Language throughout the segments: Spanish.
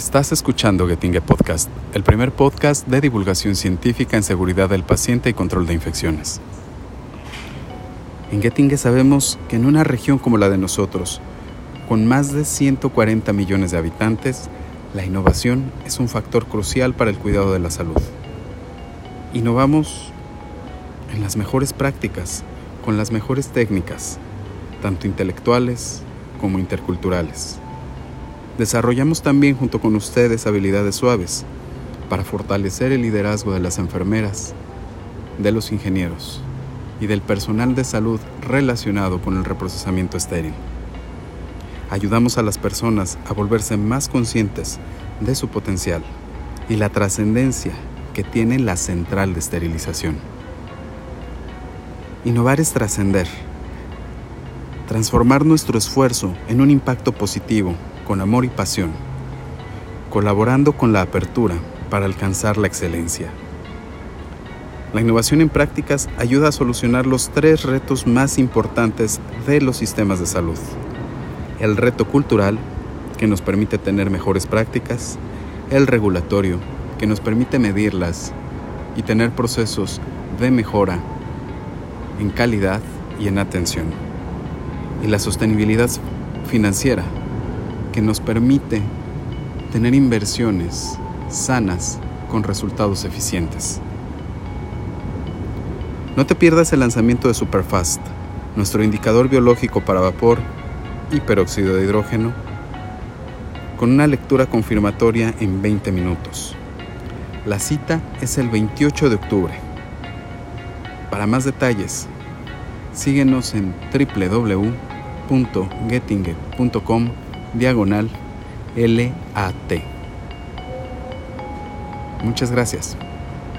Estás escuchando Getinge Podcast, el primer podcast de divulgación científica en seguridad del paciente y control de infecciones. En Getinge sabemos que en una región como la de nosotros, con más de 140 millones de habitantes, la innovación es un factor crucial para el cuidado de la salud. Innovamos en las mejores prácticas, con las mejores técnicas, tanto intelectuales como interculturales. Desarrollamos también junto con ustedes habilidades suaves para fortalecer el liderazgo de las enfermeras, de los ingenieros y del personal de salud relacionado con el reprocesamiento estéril. Ayudamos a las personas a volverse más conscientes de su potencial y la trascendencia que tiene la central de esterilización. Innovar es trascender, transformar nuestro esfuerzo en un impacto positivo con amor y pasión, colaborando con la apertura para alcanzar la excelencia. La innovación en prácticas ayuda a solucionar los tres retos más importantes de los sistemas de salud. El reto cultural, que nos permite tener mejores prácticas, el regulatorio, que nos permite medirlas y tener procesos de mejora en calidad y en atención. Y la sostenibilidad financiera, que nos permite tener inversiones sanas con resultados eficientes. No te pierdas el lanzamiento de Superfast, nuestro indicador biológico para vapor y peróxido de hidrógeno, con una lectura confirmatoria en 20 minutos. La cita es el 28 de octubre. Para más detalles, síguenos en www.gettinge.com diagonal LAT. Muchas gracias.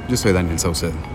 Yo soy Daniel Saucedo.